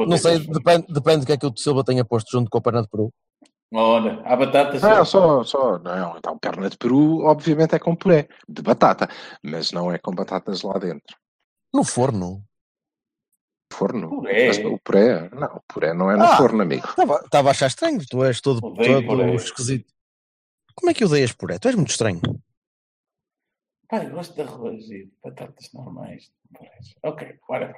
Não, Não sei, depende, depende do que é que o Silva tenha posto junto com a perna de peru. Ora, há batatas. Não, só, só, não, então perna de peru, obviamente é com puré de batata, mas não é com batatas lá dentro. No forno. Forno? Puré? Mas o puré, não, o puré não é no Ah. forno, amigo. Estava a achar estranho. Tu és todo, Odeio todo puré. esquisito. Como é que odeias puré? Tu és muito estranho. Pai, gosto de arroz e de batatas normais. Ok, whatever.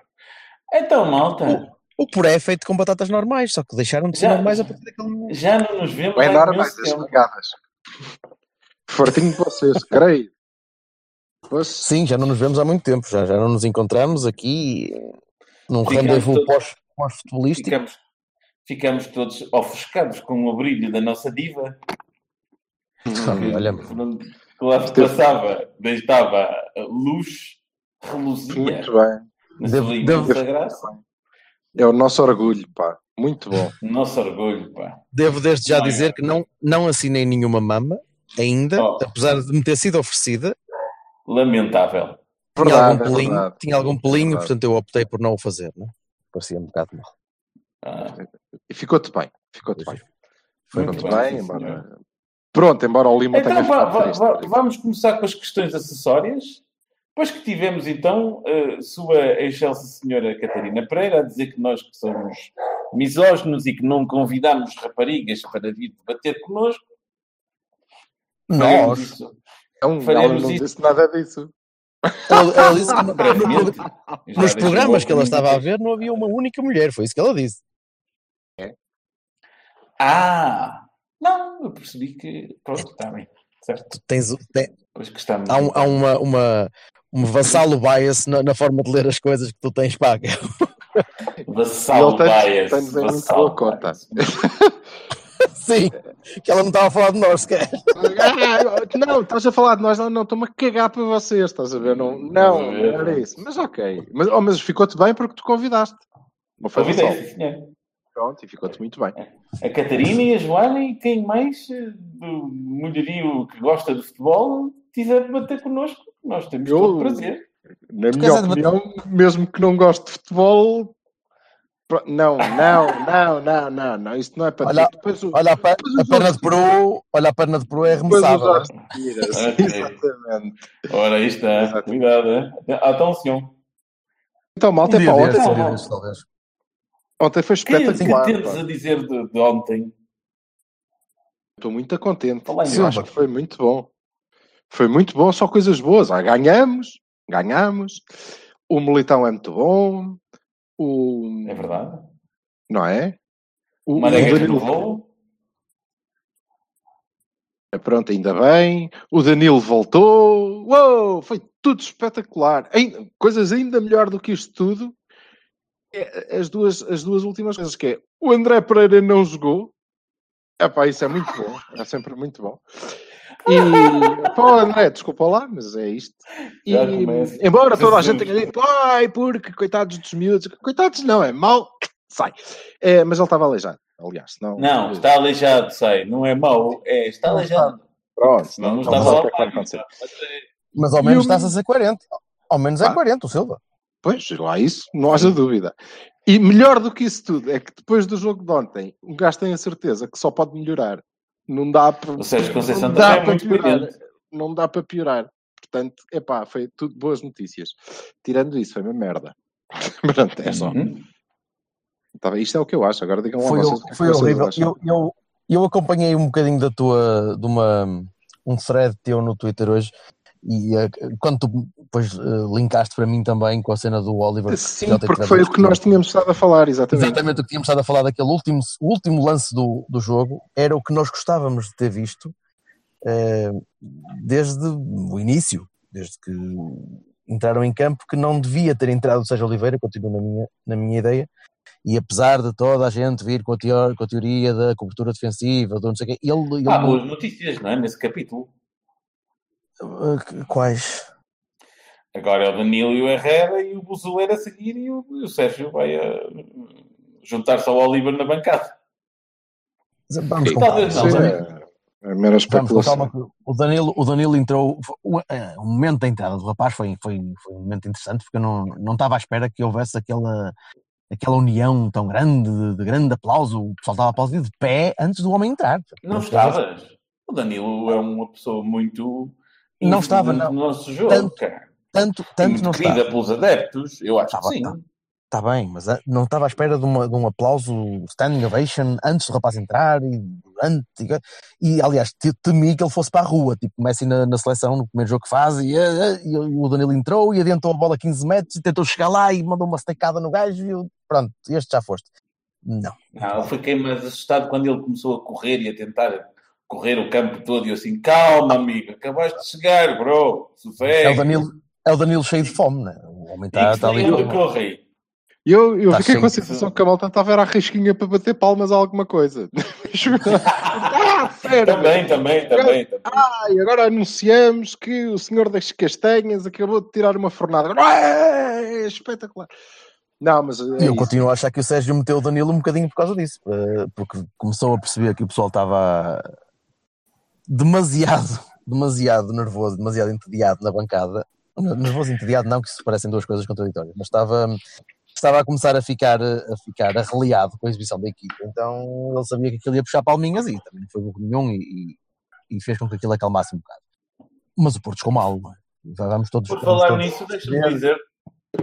Então, malta, O puré é feito com batatas normais, só que deixaram de ser Já- normais a partir daquele momento. já não nos vemos Bem há normais, imenso as tempo. ligadas. Fortinho de vocês, creio. Pois, Sim, já não nos vemos há muito tempo. Já, já não nos encontramos aqui num rendezvous pós-futebolístico. Ficamos, ficamos todos ofuscados com o brilho da nossa diva. Hum, Olha, Que lá se passava, deitava a luz, reluzia muito bem. Devo- devo-. É o nosso orgulho, pá. Muito bom. Nosso orgulho, pá. devo desde já Não é? dizer que não, não assinei nenhuma mama ainda, Oh. apesar de me ter sido oferecida. Lamentável. Tinha Verdade, algum é pelinho, verdade. tinha algum pelinho Verdade. portanto eu optei por não o fazer. Né? Parecia um bocado mal. Ah, E ficou-te bem. Ficou-te bem. Foi muito Ficou-te bem, sim, embora... Pronto, embora o Lima tenha Então ficado va- triste. va- vamos começar com as questões acessórias. Depois que tivemos, então, a sua excelsa senhora Catarina Pereira a dizer que nós que somos misóginos e que não convidamos raparigas para vir debater connosco. Nós, isso Não, ela faremos não isso. disse nada disso. ela, ela disse que no- nos programas que ela estava a ver não havia uma única mulher, foi isso que ela disse. Ah! Não, eu percebi que. Pronto, está bem. Certo. Tens, tem- Pois há um- há uma, uma, um vassalo bias na, na forma de ler as coisas que tu tens, pá. Vassal Ele tem- bias. de ver muito boa cota. Sim, que ela não estava a falar de nós sequer. Ah, não, estás a falar de nós, não, não, estou-me a cagar para vocês, estás a ver? Não, não, não era isso. Mas ok. Mas, oh, mas ficou-te bem porque tu convidaste. Não foi Convidei, sim. Pronto, e ficou-te muito bem. A Catarina e a Joana e quem mais eh, do mulherio que gosta de futebol quiser debater connosco, nós temos Eu- todo o prazer. Na Tu minha opinião, mesmo que não goste de futebol, não, não, não, não, não, não, isto não é para Olha- ti. Depois, o- Olha, a, a perna de peru, olha, a perna de peru é depois os arremessável. outros tiras. Ok. Exatamente. Ora, aí está. Exato. Cuidado, hein? Ah, então, senhor. Então, malta, Um é desses, ontem, talvez. Ontem foi Que, que espetacular. tentes pá. a dizer de, de ontem? Estou muito contente. Acho que foi muito bom. Foi muito bom, só coisas boas. Ah, ganhamos, ganhamos. O Militão é muito bom. O, É verdade. não é? O, O o Marega Danilo, renovou. pronto, ainda bem. O Danilo voltou. Uou, foi tudo espetacular. Coisas ainda melhor do que isto tudo. É, As duas, as duas últimas coisas que é o André Pereira não jogou. Epá, isso é muito bom. É sempre muito bom. E pô, André, desculpa lá, mas é isto. E, embora toda a gente tenha dito, ai, porque coitados dos miúdos, coitados não, é mal, sai. É, mas ele estava aleijado, aliás, senão. Não, está aleijado, sei. Não é mau, é, está Não aleijado. Pronto, Senão não não estava lá. é. Mas ao menos está-se a ser 40. Ao menos é Pá. 40, o Silva. Pois, lá isso, não haja dúvida. E melhor do que isso tudo é que depois do jogo de ontem, um gajo tem a certeza que só pode melhorar. Não dá para. O Sérgio Conceição não também dá é para muito piorar. brilhante. Não dá para piorar. Portanto, epá, foi tudo boas notícias. Tirando isso, foi uma merda. Pronto, é só. Uhum. Tá isto é o que eu acho. Agora digam lá Foi, vocês o que é foi vocês horrível. Eu, eu, eu acompanhei um bocadinho da tua, de uma, um thread teu no Twitter hoje e eh, quando tu depois uh, linkaste para mim também com a cena do Oliver. Sim, porque foi o que nós tínhamos estado a falar, exatamente. Exatamente o que tínhamos estado a falar daquele último, o último lance do, do jogo, era o que nós gostávamos de ter visto uh, desde o início, desde que entraram em campo, que não devia ter entrado o Sérgio Oliveira, continuo na minha, na minha ideia, e apesar de toda a gente vir com a, teor, com a teoria da cobertura defensiva, do não sei o quê, ele... ele Há não... boas notícias, não é? Nesse capítulo. Uh, quais? Agora é o Danilo e o Herrera e o Buzoeira a seguir e o, e o Sérgio vai a juntar-se ao Oliver na bancada. Vamos E talvez não. É mera especulação. O Danilo, o Danilo entrou. O, o momento da entrada do rapaz foi, foi, foi um momento interessante porque eu não, não estava à espera que houvesse aquela, aquela união tão grande, de, de grande aplauso. O pessoal estava a aplaudir de pé antes do homem entrar. Não estavas. O Danilo é uma pessoa muito. Não estava, não. no nosso jogo, Tanto- cara. Tanto, tanto Muito não querida estava. pelos adeptos, eu acho Estava, que sim. tá. Está bem, mas ah, não estava à espera de, uma, de um aplauso, standing ovation, antes do rapaz entrar e durante. E, e, aliás, te- temi que ele fosse para a rua, tipo Messi na, na seleção, no primeiro jogo que faz, e, ah, ah, e o Danilo entrou e adiantou a bola 15 metros e tentou chegar lá e mandou uma stecada no gajo e pronto, este já foste. Não. Não, eu fiquei mais assustado quando ele começou a correr e a tentar correr o campo todo e eu assim, calma amigo, acabaste de chegar, bro, sossega. É o Danilo, é o Danilo cheio de fome, né? O homem está tá ali. saiu do correio. E eu, eu Tá fiquei com a sensação que a malta estava era a risquinha para bater palmas a alguma coisa. ah, sério? Também, também, também. também. Ah, e agora anunciamos que o senhor das castanhas acabou de tirar uma fornada. Agora, é espetacular. Não, mas é eu isso. continuo a achar que o Sérgio meteu o Danilo um bocadinho por causa disso, eh, porque começou a perceber que o pessoal estava demasiado, demasiado nervoso, demasiado entediado na bancada. Nervoso entediado, não, que isso parecem duas coisas contraditórias, mas estava, estava a começar a ficar, a ficar arreliado com a exibição da equipe. Então ele sabia que aquilo ia puxar palminhas e também não foi burro nenhum e, e, fez com que aquilo acalmasse um bocado. Mas o Porto ficou mal, é? Vamos todos. Por falar todos- nisso, deixa-me dizer,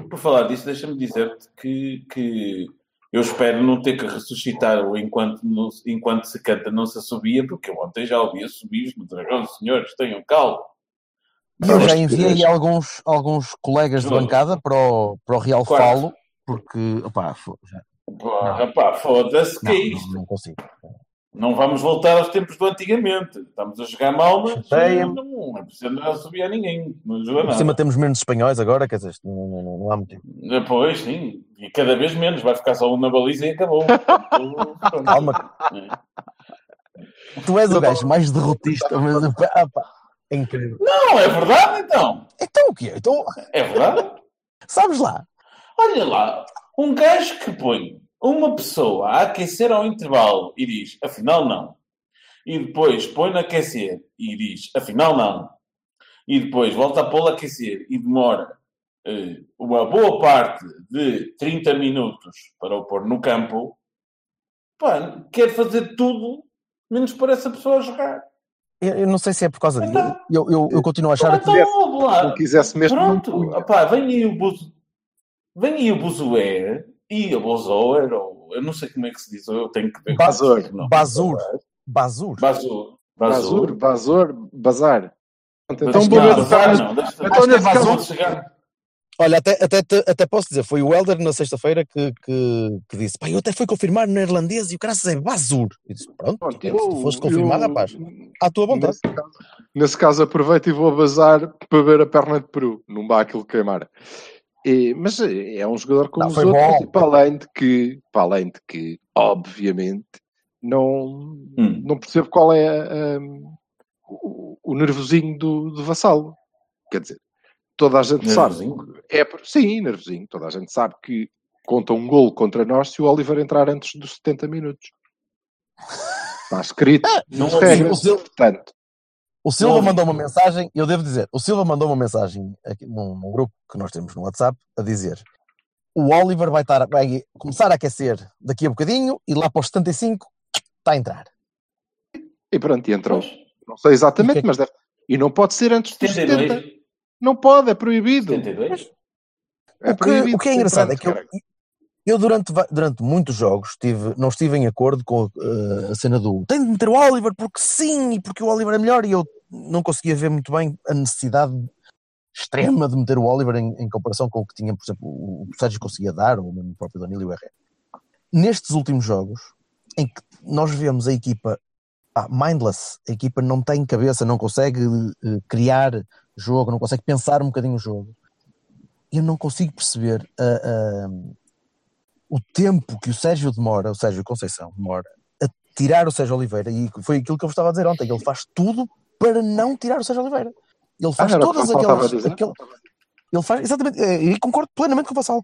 por falar disso, deixa-me dizer-te que, que eu espero não ter que ressuscitar o enquanto, enquanto se canta não se assobia, porque eu ontem já ouvi assobios no Dragão, senhores, tenham calma. E eu já enviei alguns, alguns colegas de bancada para o, para o Real Quarto. Falo, porque, opá, fo- já, Porra, pá, foda-se, que não, é não, isto? não consigo. Não vamos voltar aos tempos do antigamente. Estamos a jogar mal, mas Chateia-me. não é preciso andar a subir a ninguém. Não Por cima temos menos espanhóis agora, quer dizer, não, não, não, não há motivo. Depois, sim. E cada vez menos. Vai ficar só um na baliza e acabou. Calma, É. tu és o gajo mais derrotista, mas ah, é incrível. Não, é verdade, então. Então o quê? Então, É verdade. sabes lá, Olha lá, um gajo que põe uma pessoa a aquecer ao intervalo e diz, afinal não. E depois põe a aquecer e diz, afinal não. E depois volta a pô-lo a aquecer e demora eh, uma boa parte de 30 minutos para o pôr no campo. Pá, quer fazer tudo menos para essa pessoa jogar. Eu, eu não sei se é por causa disso. Então. Eu, eu, eu continuo a achar Então, que. lá. não quisesse mesmo. Pronto, opá, vem aí o Buzo... Vem aí o Buzoer e o Bozoer, ou eu não sei como é que se diz, eu tenho que ver. Bazor. Não. Bazur. Bazur. Bazur. Bazur, bazor, bazar. Então bazar não, deixa- Então, Acho Olha, até, até, até posso dizer, foi o Helder na sexta-feira que, que, que disse: pá, eu até fui confirmar no neerlandês e o cara é Bazur. E disse: pronto, Pronto, se tu foste confirmar, eu- rapaz, à tua vontade. Nesse caso, nesse caso, aproveito e vou bazar para ver a perna de Peru. Não dá aquilo queimar. E- mas é é um jogador como Não, os foi outros, bom. para além de que, para além de que, obviamente, não, Hum. não percebo qual é hum, o, o nervosinho do, do vassalo. Quer dizer, toda a gente Nervosinho? sabe. É, sim, nervosinho. Toda a gente sabe que conta um golo contra nós se o Oliver entrar antes dos 70 minutos. Está escrito não nas ouvi. regras. O seu- Portanto, O Silva Não. mandou uma mensagem, eu devo dizer, o Silva mandou uma mensagem aqui num, num grupo que nós temos no WhatsApp a dizer o Oliver vai, estar, vai começar a aquecer daqui a bocadinho e lá para os 75 está a entrar. e pronto, e entrou. Não sei exatamente, que é que- mas deve. E não pode ser antes dos 70. 72. Não pode, é proibido. 72. É o, que, proibido. o que é engraçado é que eu, eu durante, durante muitos jogos tive, não estive em acordo com uh, a cena do tem de meter o Oliver porque sim e porque o Oliver é melhor e eu não conseguia ver muito bem a necessidade extrema de meter o Oliver em, em comparação com o que tinha, por exemplo, o, o Sérgio conseguia dar, ou mesmo o próprio Danilo e o Herrera. Nestes últimos jogos, em que nós vemos a equipa ah, mindless, a equipa não tem cabeça, não consegue uh, criar jogo, não consegue pensar um bocadinho o jogo, eu não consigo perceber uh, uh, o tempo que o Sérgio demora, o Sérgio Conceição demora, a tirar o Sérgio Oliveira, e foi aquilo que eu vos estava a dizer ontem, ele faz tudo para não tirar o Sérgio Oliveira. Ele faz Ah, todas aquelas. aquele- ele faz, exatamente, eh, e concordo plenamente com o Vassal,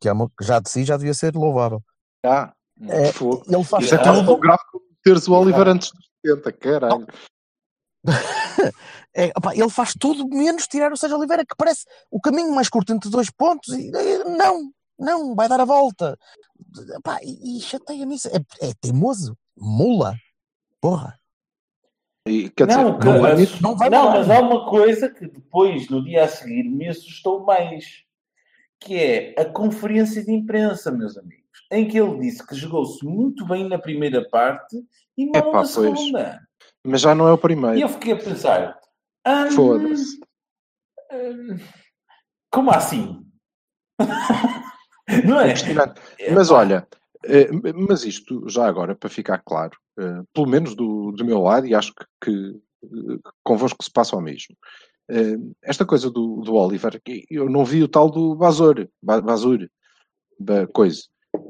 que é uma, já de si já devia ser louvável. Ah, É. Ele faz Isso é Ah, tão grave como teres o Oliver antes dos 70, caralho. É, opá, ele faz tudo menos tirar o Sérgio Oliveira, que parece o caminho mais curto entre dois pontos. E, e, não, não, vai dar a volta. Opá, e, e chateia-me isso. É, é teimoso, mula, porra. E, quer dizer, Não, que- não mas- isso. não vai não, mudar. mas há uma coisa que depois, no dia a seguir, me assustou mais, que é a conferência de imprensa, meus amigos, em que ele disse que jogou-se muito bem na primeira parte e mal Epá, na pois. Mas já não é o E primeiro. eu fiquei a pensar, ah, Foda-se. hum, como assim? Não é? Impressionante. Mas olha, eh, mas isto, já agora, para ficar claro, eh, pelo menos do, do meu lado, e acho que, que convosco se passa o mesmo. eh, Esta coisa do, do Oliver, eu não vi o tal do Bazor, Ba- Bazur, da coisa.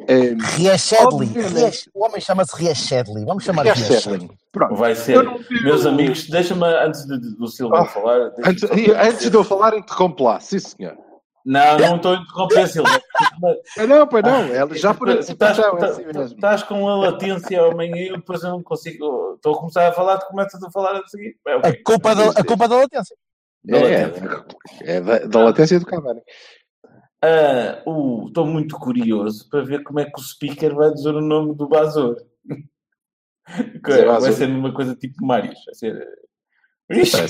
Eh, Riachedley. Obviamente. Riach- O homem chama-se Riachedley. Vamos chamar de Riachedley. Riachedley. Pronto. Vai ser. não Meus amigos, deixa-me, antes de- de- do Silva Ah, falar... Antes, antes de eu falar, interrompe lá, sim senhor. Não, não estou a interromper, Silva. Ah, Não, pois não, é já por estás, é tu- assim estás com a latência ao meio e eu depois eu não consigo. Estou a começar a falar, tu começas a falar a seguir. É, ok. A culpa da, a culpa da latência. Da É, latência. é da, da latência do Cavani. Ah, o- Estou muito curioso para ver como é que o speaker vai dizer o nome do Bazor. Vai Bazor. ser uma coisa tipo Marius. Vai ser. Risca,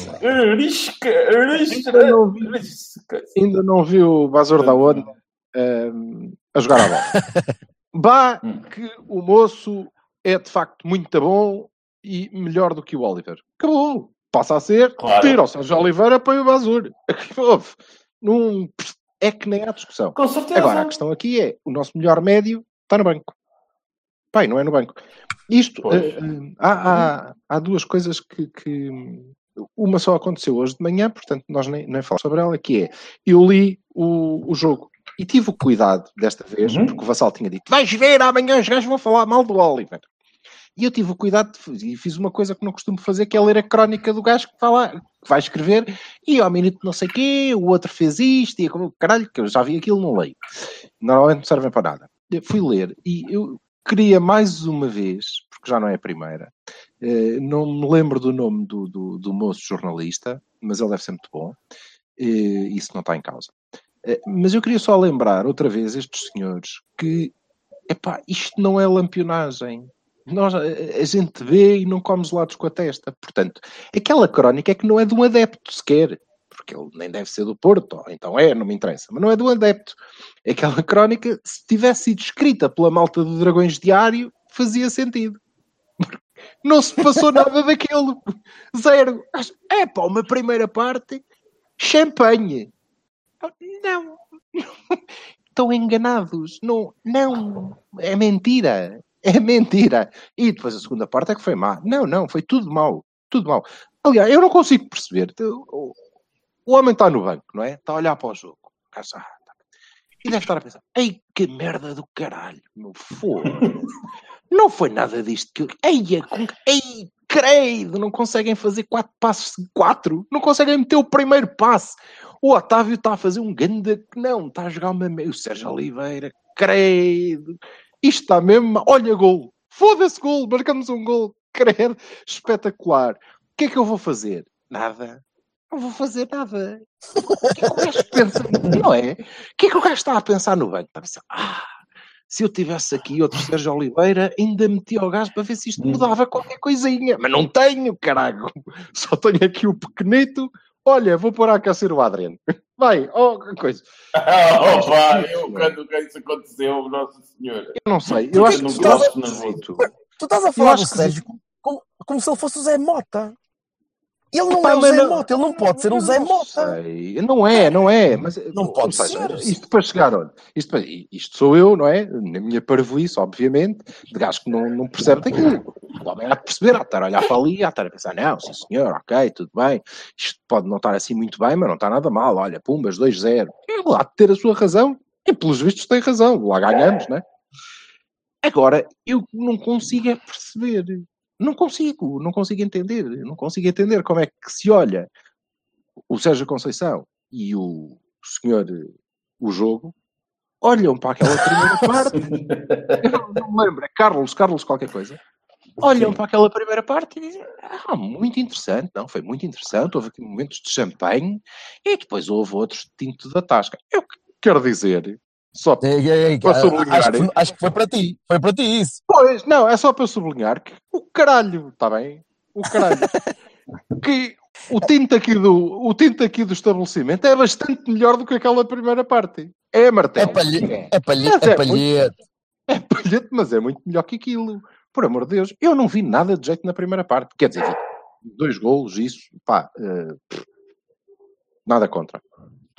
risca, risca, Ainda não vi. risca. Ainda não vi o Bazor da Onda ehm, a jogar a bola. Bah, Hum. que o moço é de facto muito bom e melhor do que o Oliver. Acabou. Passa a ser, Claro. tira o Sérgio Oliveira para o Bazur. Houve. Não, é que nem há discussão. Com certeza. Agora, a questão aqui é: o nosso melhor médio está no banco. Pai, não é no banco. Isto, eh, há, há, há duas coisas que, que- Uma só aconteceu hoje de manhã, portanto, nós nem, nem falamos sobre ela, que é: eu li o, o jogo e tive o cuidado desta vez, Uhum. porque o Vassal tinha dito: vais ver, amanhã os gajos vão falar mal do Oliver. E eu tive o cuidado e fiz uma coisa que não costumo fazer, que é ler a crónica do gajo que vai, lá, que vai escrever, e ao minuto não sei quê, o outro fez isto, e como, caralho, que eu já vi aquilo, não leio. Normalmente não servem para nada. Eu fui ler e eu queria mais uma vez, porque já não é a primeira, eh, não me lembro do nome do, do, do moço jornalista, mas ele deve ser muito bom, eh, isso não está em causa. Eh, mas eu queria só lembrar outra vez estes senhores que, epá, isto não é lampionagem. Nós, a, gente vê e não come gelados com a testa. Portanto, aquela crónica é que não é de um adepto sequer, porque ele nem deve ser do Porto, então é, não me interessa, mas não é de um adepto. Aquela crónica, se tivesse sido escrita pela malta do Dragões Diário, fazia sentido. Não se passou nada daquilo. Zero. É pá, uma primeira parte, champanhe. Não. Estão enganados. Não, não. É mentira. É mentira. E depois a segunda parte é que foi má. Não, não, foi tudo mau. Tudo mau. Aliás, eu não consigo perceber. O, homem está no banco, não é? Está a olhar para o jogo. Tá. E deve estar a pensar: ei, que merda do caralho. Meu fogo. Não foi nada disto que eu. Ei, é com... ei, credo, não conseguem fazer quatro passos de quatro. Não conseguem meter o primeiro passe. O Otávio está a fazer um ganda. Não, está a jogar uma. O Sérgio Oliveira, credo. Isto está mesmo. Olha, gol. Foda-se, gol. Marcamos um gol. Credo. Espetacular. O que é que eu vou fazer? Nada. Não vou fazer nada. O que é que o gajo pensa? Não é? O que é que o gajo está a pensar no banco? Está a pensar, ah, se eu tivesse aqui outro Sérgio Oliveira, ainda metia o gajo para ver se isto mudava qualquer coisinha. Mas não tenho, caralho. Só tenho aqui o pequenito. Olha, vou pôr a aquecer o Adriano. Vai, oh, que coisa. Opa, eu quando isso aconteceu, Nossa Senhora. Eu não sei. Eu acho que não está gosto, não esquisito. Tu estás a falar do Sérgio como, como se ele fosse o Zé Mota. Ele não é o mas Zé Mota, ele não pode ser um Zé Mota. sei. Não é, não é. Mas, Não ou pode seja, ser. Isto para chegar, olha, isto, isto sou eu, não é? Na minha parvoíce, obviamente, de gajo que não, não percebe daquilo. O homem há de perceber, há de estar a olhar para ali, há de estar a pensar, não, sim senhor, ok, tudo bem. Isto pode não estar assim muito bem, mas não está nada mal. Olha, pumbas, 2-0. Ele há de ter a sua razão. E pelos vistos tem razão. Lá ganhamos, não é? Agora, eu não consigo é perceber. Não consigo, não consigo entender. Não consigo entender como é que se olha o Sérgio Conceição e o senhor, o jogo, olham para aquela primeira parte. Eu não, me lembro, é Carlos, Carlos qualquer coisa. Olham Sim. para aquela primeira parte e dizem, ah, muito interessante, não, foi muito interessante, houve aqui momentos de champanhe e depois houve outros de tinto da tasca. Eu que- quero dizer, só ei, ei, Posso ah, sublinhar, acho, que, acho que foi para ti, foi para ti isso. Pois, não, é só para sublinhar que o caralho, está bem? O caralho. que o tinto, aqui do, o tinto aqui do estabelecimento é bastante melhor do que aquela primeira parte. É É martelo. palhete, É. é palhete, é é palhete. É palhete, mas é muito melhor que aquilo. Por amor de Deus, eu não vi nada de jeito na primeira parte. Quer dizer, dois golos, isso, pá, pff, nada contra.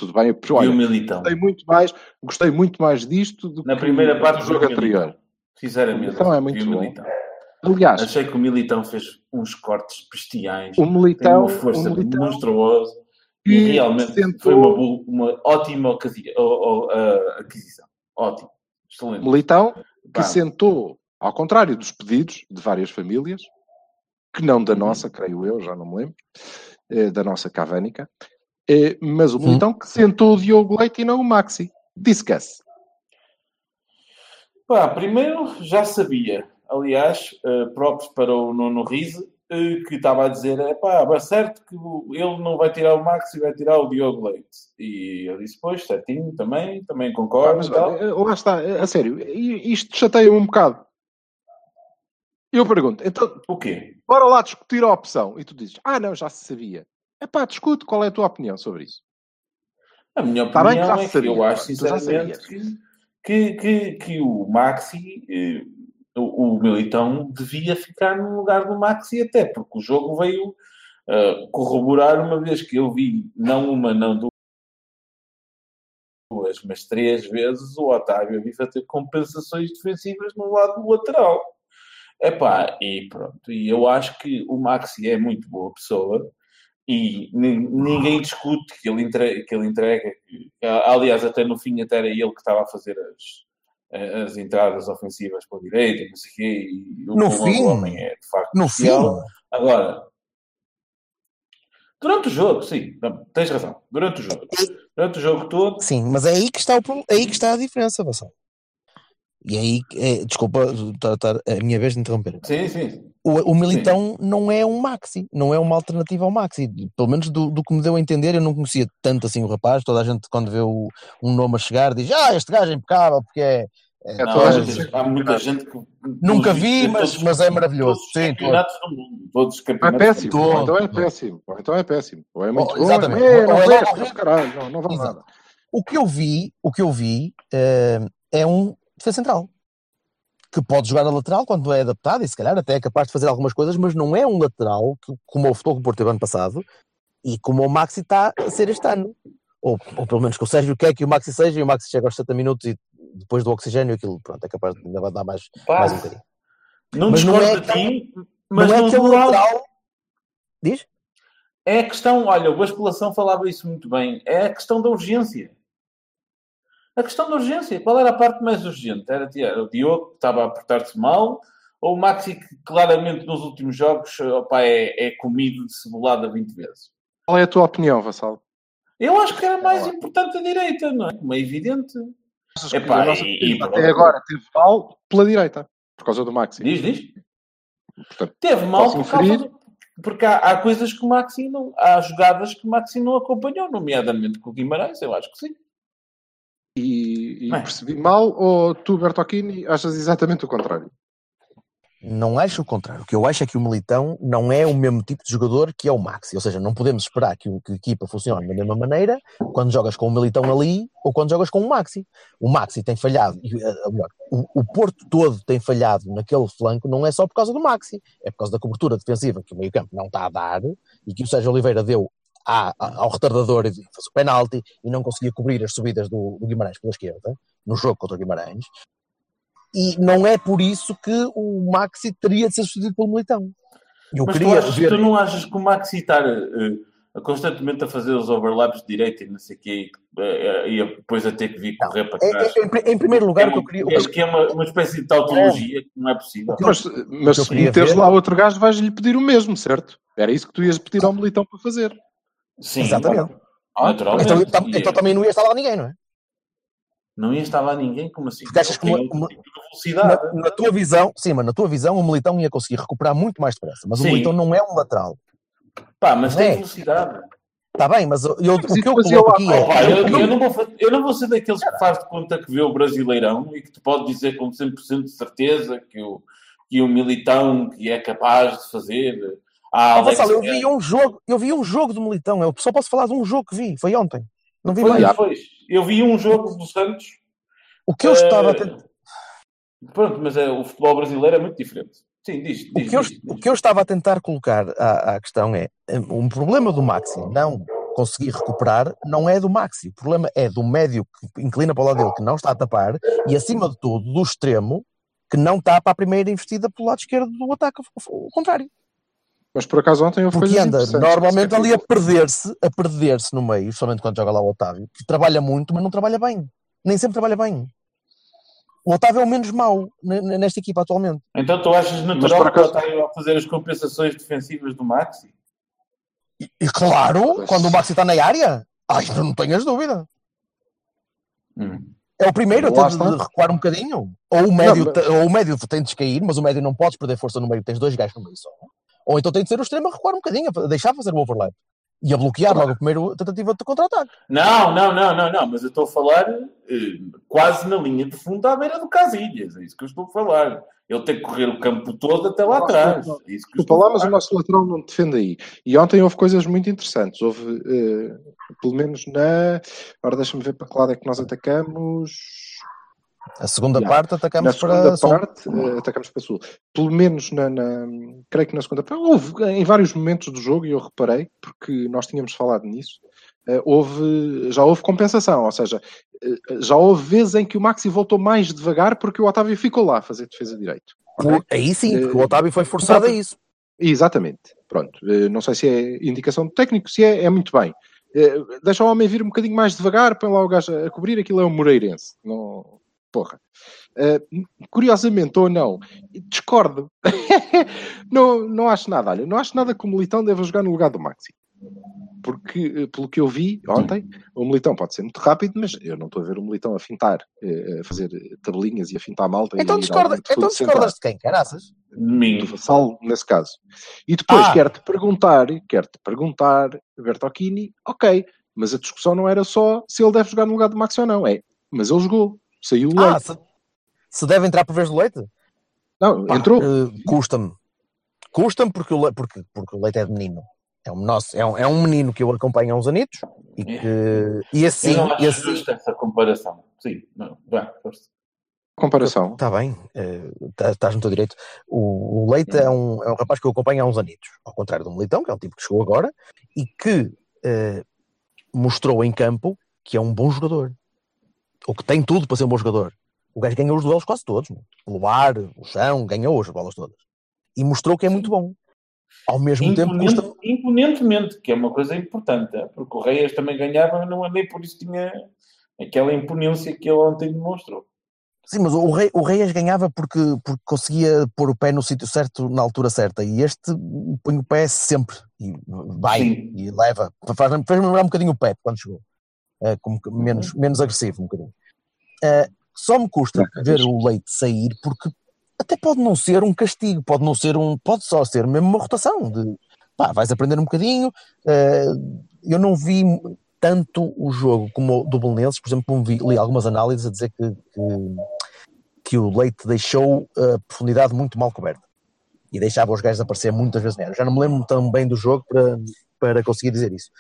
Tudo bem, E o olha, Militão. gostei muito mais, gostei muito mais disto do Na que primeira parte do jogo anterior. Sinceramente. Militão é muito bom. Militão. Aliás, Achei que o Militão fez uns cortes bestiais. o Tem Militão, uma força Militão monstruosa. E que realmente sentou- foi uma, uma ótima a- aquisição. Ótimo. Excelente. Militão que Pá. sentou, ao contrário dos pedidos de várias famílias, que não da Uhum. nossa, creio eu, já não me lembro, eh, da nossa cavânica, mas o. Militão que sentou o Diogo Leite e não o Maxi. Discuss. Pá, primeiro já sabia, aliás, próprios para o Nuno Rize, eh, que estava a dizer, é pá, é certo que ele não vai tirar o Max e vai tirar o Diogo Leite. E eu disse, pois, certinho, também, também Pá, concordo. mas tal. lá está, eh, a sério, isto chateia-me um bocado. Eu pergunto, então, O quê? bora lá discutir a opção. E tu dizes, ah, não, já se sabia. É pá, discute qual é a tua opinião sobre isso. A minha Tá bem opinião já é que sabia, eu acho, sinceramente, que, que, que, o Maxi, eh, o, o Militão, devia ficar no lugar do Maxi até, porque o jogo veio eh, corroborar uma vez que eu vi, não uma, não duas, mas três vezes o Otávio a vir fazer compensações defensivas no lado lateral. Epá, e pronto. E eu acho que o Maxi é muito boa pessoa e ni- ninguém discute que ele entrega, que ele entrega aliás, até no fim até era ele que estava a fazer as, as entradas ofensivas para a direita, não sei o quê, e o No fim. homem é de facto No especial. fim, Agora, durante o jogo, sim, tens razão. Durante o jogo. Durante o jogo todo, sim, mas é aí que está, o, é aí que está a diferença, Vassal. E aí, é, desculpa, tá- tá- é a minha vez de interromper. sim, sim. O, o Militão não é um Maxi, não é uma alternativa ao Maxi. Pelo menos do, do que me deu a entender, eu não conhecia tanto assim o rapaz. Toda a gente, quando vê o- um nome a chegar, diz: Ah, este gajo é impecável, porque é. é- É Não, toda a há, gente- muita, há muita gente que. Nunca vi, mas, mas é maravilhoso. Todos os Sim, todo. campeonatos do mundo. Todos os É campeonatos péssimo, do mundo. ou então é Todo. péssimo, então é péssimo, ou é muito Oh, bom, exatamente. é, não é mas caralho, não, não vale nada. O que eu vi, o que eu vi eh, é um defesa central que pode jogar a lateral quando é adaptado e se calhar até é capaz de fazer algumas coisas, mas não é um lateral que, como o Futebol Porto teve ano passado e como o Maxi está a ser este ano. Ou, ou pelo menos que o Sérgio quer que o Maxi seja e o Maxi chega aos 70 minutos e depois do oxigênio aquilo pronto, é capaz de ainda dar mais, Pá, mais um bocadinho. não Mas não discordo é de ti, mas não é no aquele geral, lateral. Diz? é a questão, olha, o Baspelação falava isso muito bem, é a questão da urgência. A questão da urgência. Qual era a parte mais urgente? Era, era o Diogo, que estava a portar-se mal, ou o Maxi, que claramente nos últimos jogos opa, é, é comido de cebolada 20 vezes? Qual é a tua opinião, Vassal? Eu acho que era mais importante a direita, não é? Como é evidente. Epá, nossa e- e- até agora teve mal pela direita, por causa do Maxi. Diz, diz. Portanto, Teve mal por causa do- porque há, há coisas que o Maxi não. Há jogadas que o Maxi não acompanhou, nomeadamente com o Guimarães, eu acho que sim. E, e Bem. percebi mal, ou tu, Bertocchini, achas exatamente o contrário? Não acho o contrário. O que eu acho é que o Militão não é o mesmo tipo de jogador que é o Maxi. Ou seja, não podemos esperar que, o- que a equipa funcione da mesma maneira quando jogas com o Militão ali ou quando jogas com o Maxi. O Maxi tem falhado, e, eh, ou melhor, o, o Porto todo tem falhado naquele flanco, não é só por causa do Maxi, é por causa da cobertura defensiva que o meio-campo não está a dar e que o Sérgio Oliveira deu à- ao retardador e fez o penalti e não conseguia cobrir as subidas do, do Guimarães pela esquerda, no jogo contra o Guimarães. E não é por isso que o Maxi teria de ser substituído pelo Militão. Eu Mas tu, queria achas, ver. tu não achas que o Maxi estar a constantemente a fazer os overlaps de direita e não sei o quê, e, eh, e depois a ter que vir correr para Em, trás? em- em- em primeiro lugar, o que eu queria. Acho que é uma, uma espécie de tautologia que não é possível. Mas, mas se meteres ver- lá outro gajo, vais-lhe pedir o mesmo, certo? Era isso que tu ias pedir ao militão para fazer. Sim, Exatamente. naturalmente. Então, Ia. então também não ia estar lá ninguém, não é? Não ia estar lá ninguém, como assim? Porque achas que uma- uma- tipo de velocidade. Na, na tua visão, sim, mas na tua visão, o Militão ia conseguir recuperar muito mais depressa. Mas Sim. o Militão não é um lateral. Pá, mas Não tem é. velocidade. Está bem, mas eu, eu- o que eu coloco aqui é. Eu, eu- não vou, eu não vou ser daqueles que faz de conta que vê o Brasileirão e que te pode dizer com 100% de certeza que o, que o Militão que é capaz de fazer. Ah, Ó, Alex Vassal, eu vi um jogo, eu vi um jogo do Militão. Eu só posso falar de um jogo que vi, foi ontem. Não vi Foi, mais. foi. Eu vi um jogo do Santos. O que eu eh, estava a tentar. Pronto, mas é, o futebol brasileiro é muito diferente. Sim, diz. O diz, que, eu, diz, o diz. que eu estava a tentar colocar à, à questão é um problema do Maxi não conseguir recuperar não é do Maxi, o problema é do médio que inclina para o lado dele que não está a tapar e acima de tudo do extremo que não tapa a primeira investida pelo lado esquerdo do ataque, o contrário. Mas por acaso ontem houve Porque coisas anda normalmente ali a perder-se, a perder-se no meio, somente quando joga lá o Otávio, que trabalha muito, mas não trabalha bem. Nem sempre trabalha bem. O Otávio é o menos mau nesta equipa atualmente. Então tu achas natural por acaso- que ele está a fazer as compensações defensivas do Maxi? E claro, Pois. quando o Maxi está na área, ai, não tenhas dúvida. Hum. É o primeiro a ter de, recuar um bocadinho. Ou o médio, Não, mas- ou o médio tem de descair, mas o médio não podes perder força no meio, tens dois gajos no meio só. Ou então tem de ser o extremo a recuar um bocadinho, a deixar fazer o overlap. E a bloquear logo a primeira tentativa de contra-ataque. Não, não, não, não, não, mas eu estou a falar eh, quase na linha de fundo à beira do Casilhas, é isso que eu estou a falar. Ele tem que correr o campo todo até lá atrás. não. É isso que Desculpa estou lá, mas o nosso lateral não defende aí. E ontem houve coisas muito interessantes. Houve, eh, pelo menos na. Agora deixa-me ver para que lado é que nós atacamos. A segunda Yeah. parte Na atacamos segunda para sul. parte, eh, atacamos para sul. Pelo menos na, na- Creio que na segunda parte. Houve em vários momentos do jogo, e eu reparei, porque nós tínhamos falado nisso, eh, houve, já houve compensação. Ou seja, eh, já houve vezes em que o Maxi voltou mais devagar porque o Otávio ficou lá a fazer defesa direito. ok? Aí sim, porque o Eh, Otávio foi forçado a isso. Exatamente. Pronto. Eh, Não sei se é indicação do técnico, se é, é muito bem. Eh, Deixa o homem vir um bocadinho mais devagar, põe lá o gajo a cobrir, aquilo é um Moreirense. Não... Porra. Eh, curiosamente ou não, discordo. não, não acho nada. Olha, não acho nada que o Militão deva jogar no lugar do Maxi. Porque, eh, pelo que eu vi ontem, o Militão pode ser muito rápido, mas eu não estou a ver o Militão a fintar, eh, a fazer tabelinhas e a fintar a malta. Então, discorda, então discordas de quem, caraças? De mim. do Vassal, nesse caso. E depois Ah. quero-te perguntar, quero-te perguntar, Bertocchini, ok, mas a discussão não era só se ele deve jogar no lugar do Maxi ou não, é, mas ele jogou, saiu o Ah, leite. se, se deve entrar por vez do leite? Não, Pá, entrou. eh, Custa-me. Custa-me porque, o Le- porque, porque o leite é de menino. É um, nosso, é, um, é um menino que eu acompanho há uns anitos e que. E assim, eu não acho e assim justa essa comparação. Sim, não, vá, força. Comparação. Está bem, eh, tá- estás no teu direito. O, o Leite é um, é um rapaz que eu acompanho há uns anitos, ao contrário do Militão, que é um tipo que chegou agora e que eh, mostrou em campo que é um bom jogador, ou que tem tudo para ser um bom jogador. O gajo ganhou os duelos quase todos, meu. pelo ar, o chão, ganhou as bolas todas. E mostrou que é muito bom. Ao mesmo tempo, Imponente- custa imponentemente, que é uma coisa importante, é? porque o Reis também ganhava, não, nem por isso tinha aquela imponência que ele ontem demonstrou. Sim, mas o, rei, o Reis ganhava porque, porque conseguia pôr o pé no sítio certo, na altura certa, e este põe o pé sempre, e vai, Sim. e leva. Faz- Fez-me lembrar um bocadinho o Pep quando chegou, Como que menos, menos agressivo, um bocadinho. Eh, só me custa ver o Leite sair, porque até pode não ser um castigo, pode não ser um, pode só ser mesmo uma rotação de pá, vais aprender um bocadinho. eh, eu não vi tanto o jogo como o do Belenenses, por exemplo, vi, li algumas análises a dizer que, que, que o Leite deixou a profundidade muito mal coberta e deixava os gajos aparecer muitas vezes nela. Já não me lembro tão bem do jogo para, para conseguir dizer isso.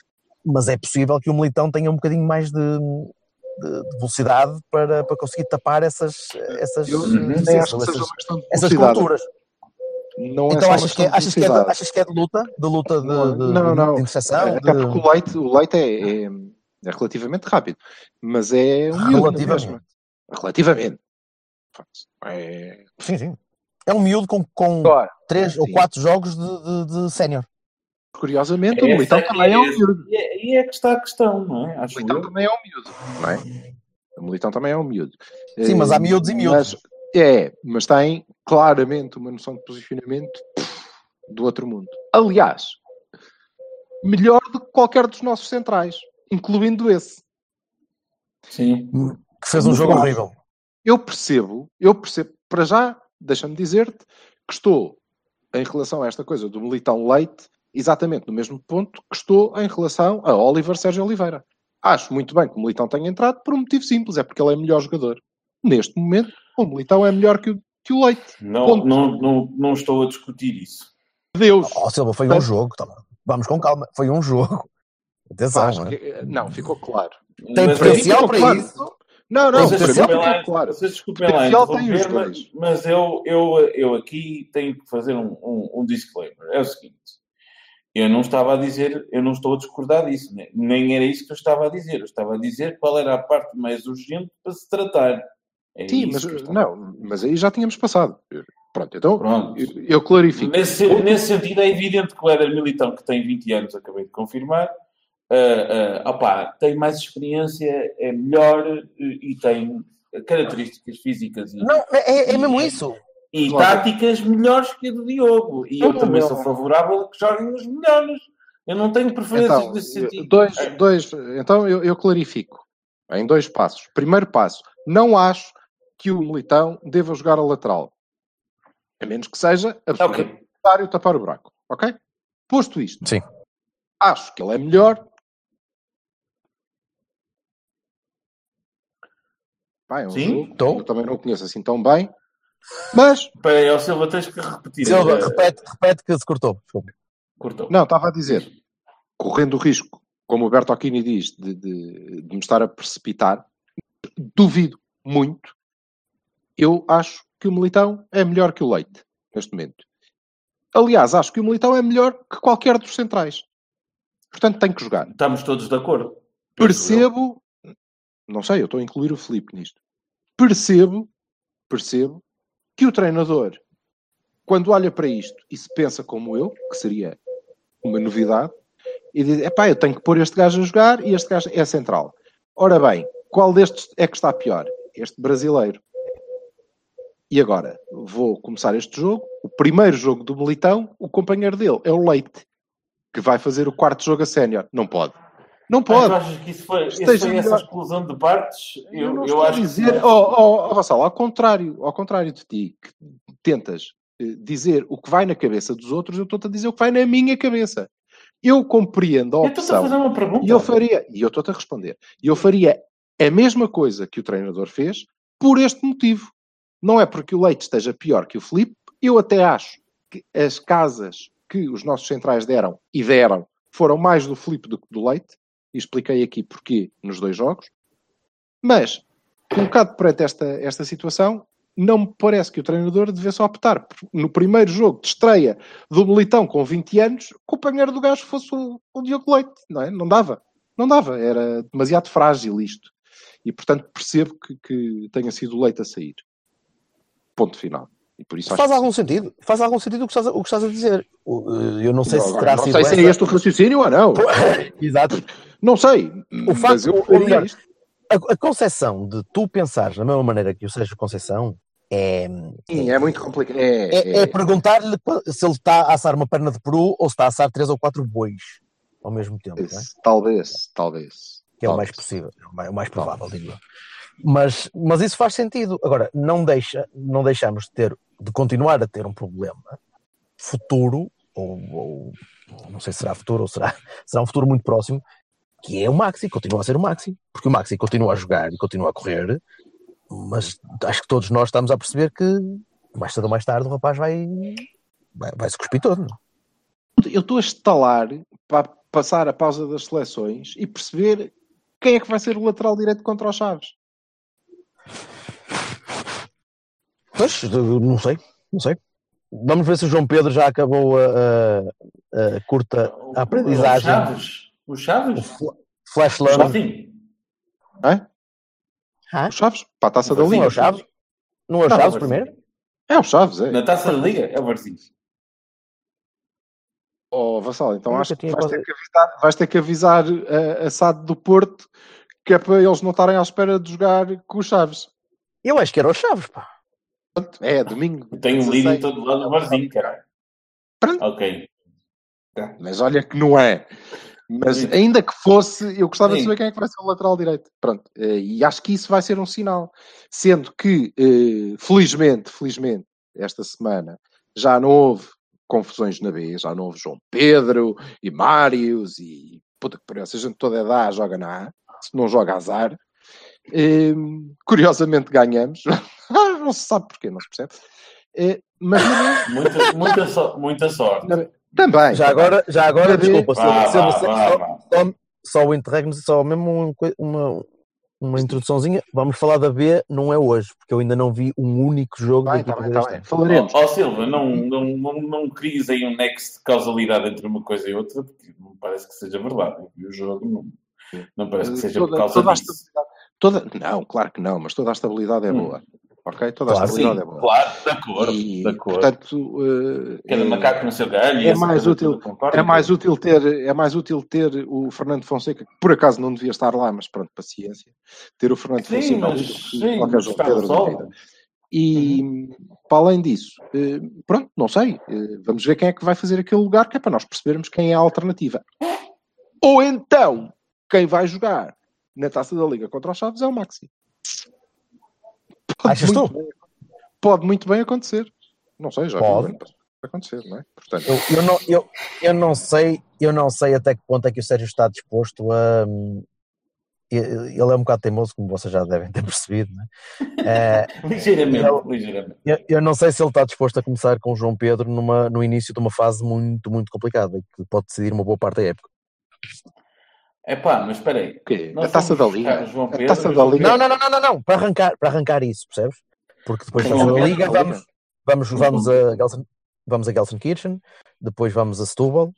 Mas é possível que o Militão tenha um bocadinho mais de, de- de velocidade para, para conseguir tapar essas, essas, Eu essas, culturas. não é Então uma achas que, é, achas, que é de, achas que é de luta? De luta de, Não, de, não, não. de interseção? Até de- porque o leite, o leite é, é, é relativamente rápido, mas é um Relativamente. Relativamente. É... Sim, sim. É um miúdo com, com Agora, três ou sim. quatro jogos de, de, de sénior. curiosamente, o Militão é também é um miúdo. E é, que está a questão, não é? O Acho Militão eu. também é um miúdo, não é? O Militão também é um miúdo. Sim, mas há Eh, miúdos e miúdos. Mas, é, mas tem claramente uma noção de posicionamento do outro mundo. Aliás, melhor do que qualquer dos nossos centrais, incluindo esse. Sim. Que fez um jogo horrível. Eu percebo, eu percebo, para já, deixa-me dizer-te que estou, em relação a esta coisa do Militão Leite, exatamente no mesmo ponto que estou em relação a Oliver Sérgio Oliveira. Acho muito bem que o Militão tenha entrado por um motivo simples, é porque ele é melhor jogador. Neste momento, o Militão é melhor que o, que o Leite. Não, Ponto. não, não, não estou a discutir isso. Deus! Ó Silva, foi um jogo. tá. Vamos com calma. Foi um jogo. Atenção. Acho não é? que- não, ficou claro. Tem Mas potencial para claro. isso. Não, não, Vocês potencial desculpem lá, claro. vocês desculpem lá mas, mas eu, eu, eu aqui tenho que fazer um, um, um disclaimer. É o seguinte. Eu não estava a dizer, eu não estou a discordar disso, né? nem era isso que eu estava a dizer. Eu estava a dizer qual era a parte mais urgente para se tratar. É Sim, mas não, mas aí já tínhamos passado. Pronto, então Pronto. eu, eu clarifico. Nesse, nesse sentido, é evidente que o Éder Militão, que tem 20 anos, acabei de confirmar, ah, ah, opá, tem mais experiência, é melhor eh, e tem características físicas e, Não, é, é mesmo isso. E Claro. táticas melhores que a do Diogo. E eu Não, também não. sou favorável a que joguem os melhores. Eu não tenho preferências Então, nesse sentido. dois, dois, então eu, eu clarifico em dois passos. Primeiro passo, não acho que o Militão deva jogar a lateral. A menos que seja absolutamente Ok. necessário tapar o buraco. Ok? Posto isto, Sim. acho que ele é melhor. Pá, é um Sim, jogo, tô. eu também não o conheço assim tão bem. Mas, Espera aí, Silva, tens que repetir. Silva, Eh, repete, repete que se cortou. Desculpa. Cortou. não, estava a dizer, correndo o risco, como o Bertocchini diz, de, de, de me estar a precipitar, duvido muito. Eu acho que o Militão é melhor que o Leite, neste momento. Aliás, acho que o Militão é melhor que qualquer dos centrais. Portanto, tem que jogar. Estamos todos de acordo. Percebo, não sei, eu estou a incluir o Felipe nisto. Percebo, percebo que o treinador, quando olha para isto e se pensa como eu, que seria uma novidade, e diz: epá, eu tenho que pôr este gajo a jogar e este gajo é central. Ora bem, qual destes é que está pior? Este brasileiro. E agora, vou começar este jogo. O primeiro jogo do Militão, o companheiro dele é o Leite, que vai fazer o quarto jogo a sénior. Não pode. Não Mas pode. tu achas que isso foi, isso Esteja foi essa exclusão de partes? Eu, Eu, eu acho dizer, que oh, oh, oh, Vassal, ao contrário, ao contrário de ti, que tentas eh, dizer o que vai na cabeça dos outros, eu estou-te a dizer o que vai na minha cabeça. Eu compreendo a Eu estou-te a opção fazer uma pergunta. e eu faria, e eu estou-te a responder, e eu faria a mesma coisa que o treinador fez por este motivo. Não é porque o Leite esteja pior que o Felipe, eu até acho que as casas que os nossos centrais deram e deram foram mais do Felipe do que do Leite, e expliquei aqui porquê nos dois jogos. Mas, colocado perante esta, esta situação, não me parece que o treinador devesse optar no primeiro jogo de estreia do Militão com 20 anos, que o companheiro do gajo fosse o, o Diogo Leite, não é? Não dava. Não dava. Era demasiado frágil isto. E, portanto, percebo que, que tenha sido o Leite a sair. Ponto final. E por isso acho Faz que- algum sentido. Faz algum sentido o que estás a, o que estás a dizer. Eu não sei se Não, terá não sido sei se é este o raciocínio ou não. Exato. Não sei. O mas facto, eu ou faria melhor, isto. a, a concepção de tu pensares da mesma maneira que o Sérgio Conceição é, Sim, é muito complicado. É, é, é perguntar-lhe pa- se ele está a assar uma perna de peru ou se está a assar três ou quatro bois ao mesmo tempo, não é? Talvez, talvez. que é o talvez. mais possível, é o mais, o mais provável, digo eu. Mas, mas isso faz sentido. Agora, não, deixa, não deixamos de, ter, de continuar a ter um problema futuro, ou, ou não sei se será futuro ou será, será um futuro muito próximo, que é o Maxi, continua a ser o Maxi, porque o Maxi continua a jogar e continua a correr, mas acho que todos nós estamos a perceber que mais cedo ou mais tarde o rapaz vai, vai, vai se cuspir todo. é? Eu estou a estalar para passar a pausa das seleções e perceber quem é que vai ser o lateral direito contra os Chaves. Pois, não sei, não sei. vamos ver se o João Pedro já acabou a, a- a curta aprendizagem. O Chaves. O O Chaves? fla- Flash. Sim. É? Hã? Os Chaves? Para a taça da Não é Liga. o Chaves? Não é o Não, Chaves primeiro? É o Chaves, é. Na taça da Liga é o Varzinhos. Oh, Vassal, então acho que vais ter que avisar, vais ter que avisar a, a SAD do Porto que é para eles não estarem à espera de jogar com os Chaves. Eu acho que era o Chaves, pá. Pronto, É, domingo. Tem um 16. líder em todo lado do Varzinho, caralho. Pronto. Ok. Mas olha que não é. Mas ainda que fosse, eu gostava de Sim. saber quem é que vai ser o lateral direito. Pronto. Eh, E acho que isso vai ser um sinal. Sendo que, eh, felizmente, felizmente, esta semana já não houve confusões na B, já não houve João Pedro e Mários e puta que pariu, a gente toda é da A, joga na A, se não joga azar. Eh, curiosamente ganhamos. não se sabe porquê, não se percebe. Eh, mas B, Muita, muita, so- muita sorte. Também. Já agora, já agora desculpa, Vá, se, se, vá, se, vá, só, só, só o interregno, só mesmo um uma, uma introduçãozinha. Vamos falar da B, não é hoje, porque eu ainda não vi um único jogo Tá da tá equipa tá bem. ano. Falaremos. Ó ó, Silva, não, não, não, não cries aí um nexo de causalidade entre uma coisa e outra, porque não parece que seja verdade. Eu vi o jogo, não, não parece que seja por Toda- causa toda disso. toda- não, claro que não, mas toda a estabilidade é Hum. boa. Ok? Toda a Claro, Sim, estabilidade é boa. claro, de acordo, E, de acordo. portanto, eh, Cada é- macaco no seu galho. é mais útil- concordo é mais útil ter é mais útil ter o Fernando Fonseca, que por acaso não devia estar lá, mas pronto, paciência. Ter o Fernando Sim, Fonseca mas, que sim, mas João está Pedro da vida. E para além disso, eh, pronto, não sei. eh, Vamos ver quem é que vai fazer aquele lugar, que é para nós percebermos quem é a alternativa. Ou então, quem vai jogar na taça da Liga contra os Chaves é o Maxi. Pode Achas muito tu? bem- pode muito bem acontecer. Não sei, já Pode. acontecer, não é? Portanto, Eu, eu não, eu, eu não sei, eu não sei até que ponto é que o Sérgio está disposto a. hum, Ele é um bocado teimoso, como vocês já devem ter percebido, né? Eh, Ligeiramente, Eu- ligeiramente. eu, eu não sei se ele está disposto a começar com o João Pedro numa, no início de uma fase muito, muito complicada e que pode decidir uma boa parte da época. É pá, mas espera aí. o quê? Nós A taça da Liga? João A Pedro, taça o da Liga? Não, não, não, não, não, não, para arrancar, para arrancar isso, percebes? Porque depois a da Liga. vamos, vamos, vamos a Gelsen, vamos a Gelsenkirchen, depois vamos a Setúbal,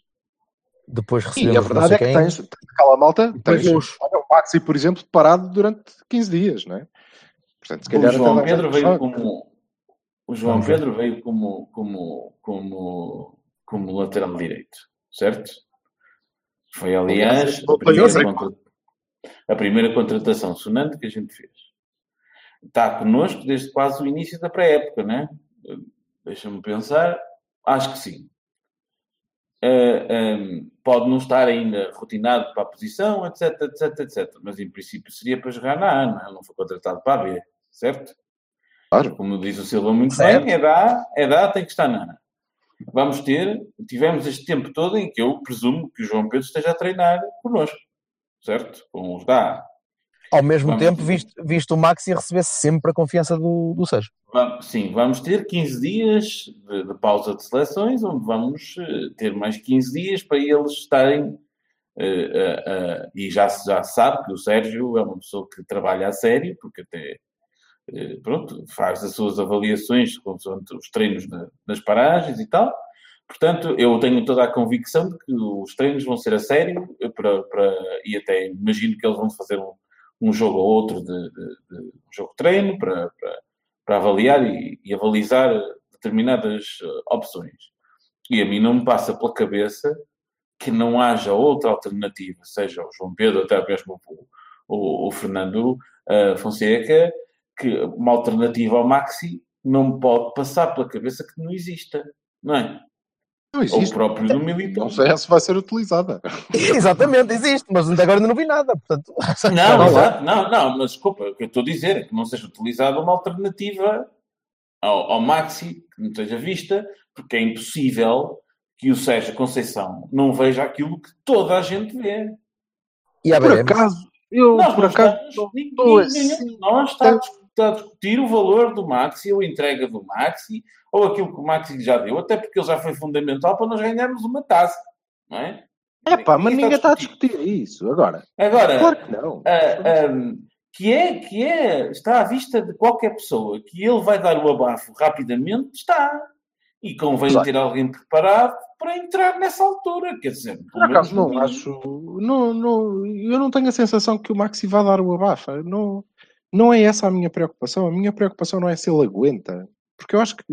depois E recebemos a não verdade sei é que quem. tens, cala malta, tens o Maxi, por exemplo, parado durante 15 dias, não é? Portanto, se calhar O João Pedro veio como. O João. Pedro veio como, como, como, como lateral direito, certo? Foi, aliás, a primeira, contra- a primeira contratação sonante que a gente fez. Está connosco desde quase o início da pré-época, né? Deixa-me pensar. Acho que sim. Eh, ehm, pode não estar ainda rotinado para a posição, etc, etc, etc. Mas em princípio seria para jogar na A, não é? Não foi contratado para a B, certo? Claro. Como diz o Silva muito Certo. bem, é da A, é da A, tem que estar na A. Vamos ter, tivemos este tempo todo em que eu presumo que o João Pedro esteja a treinar connosco, certo? Com os da. Ao mesmo Vamos- tempo, visto, visto o Maxi receber sempre a confiança do, do Sérgio. Vamos- Sim, vamos ter 15 dias de, de pausa de seleções, onde vamos eh, ter mais 15 dias para eles estarem. eh, eh, eh, e já, se- já sabe que o Sérgio é uma pessoa que trabalha a sério, porque até pronto, faz as suas avaliações consoante os treinos na- nas paragens e tal. Portanto, eu tenho toda a convicção de que os treinos vão ser a sério eh, para, para, e até imagino que eles vão fazer um, um jogo ou outro de, de- de jogo treino para, para, para avaliar e, e avalizar determinadas eh, opções. E a mim não me passa pela cabeça que não haja outra alternativa, seja o João Pedro, até mesmo o, o, o Fernando eh, Fonseca, que uma alternativa ao Maxi não pode passar pela cabeça que não exista, não é? Não Ou o existe. próprio do Militão. Não sei se vai ser utilizada. Exatamente, existe, mas até agora ainda não vi nada. Portanto, Não, Não, exato, não, não, mas desculpa, o que eu estou a dizer é que não seja utilizada uma alternativa ao, ao Maxi, que não esteja vista, porque é impossível que o Sérgio Conceição não veja aquilo que toda a gente vê. e Por veremos. acaso, eu Nós por não acaso. estamos, ninguém, estou nenhum assim dis- está a discutir o valor do Maxi, ou a entrega do Maxi, ou aquilo que o Maxi já deu, até porque ele já foi fundamental para nós ganharmos uma taça, não é? É pá, mas ninguém está a discutir. isso. Agora, Agora, claro que não. ah, ahm, que é, que é, está à vista de qualquer pessoa que ele vai dar o abafo rapidamente, está. E convém Exato. ter alguém preparado para entrar nessa altura. Quer dizer, Por acaso não acho. Não, não, eu não tenho a sensação que o Maxi vá dar o abafa. Não, não é essa a minha preocupação. A minha preocupação não é se ele aguenta. Porque eu acho que,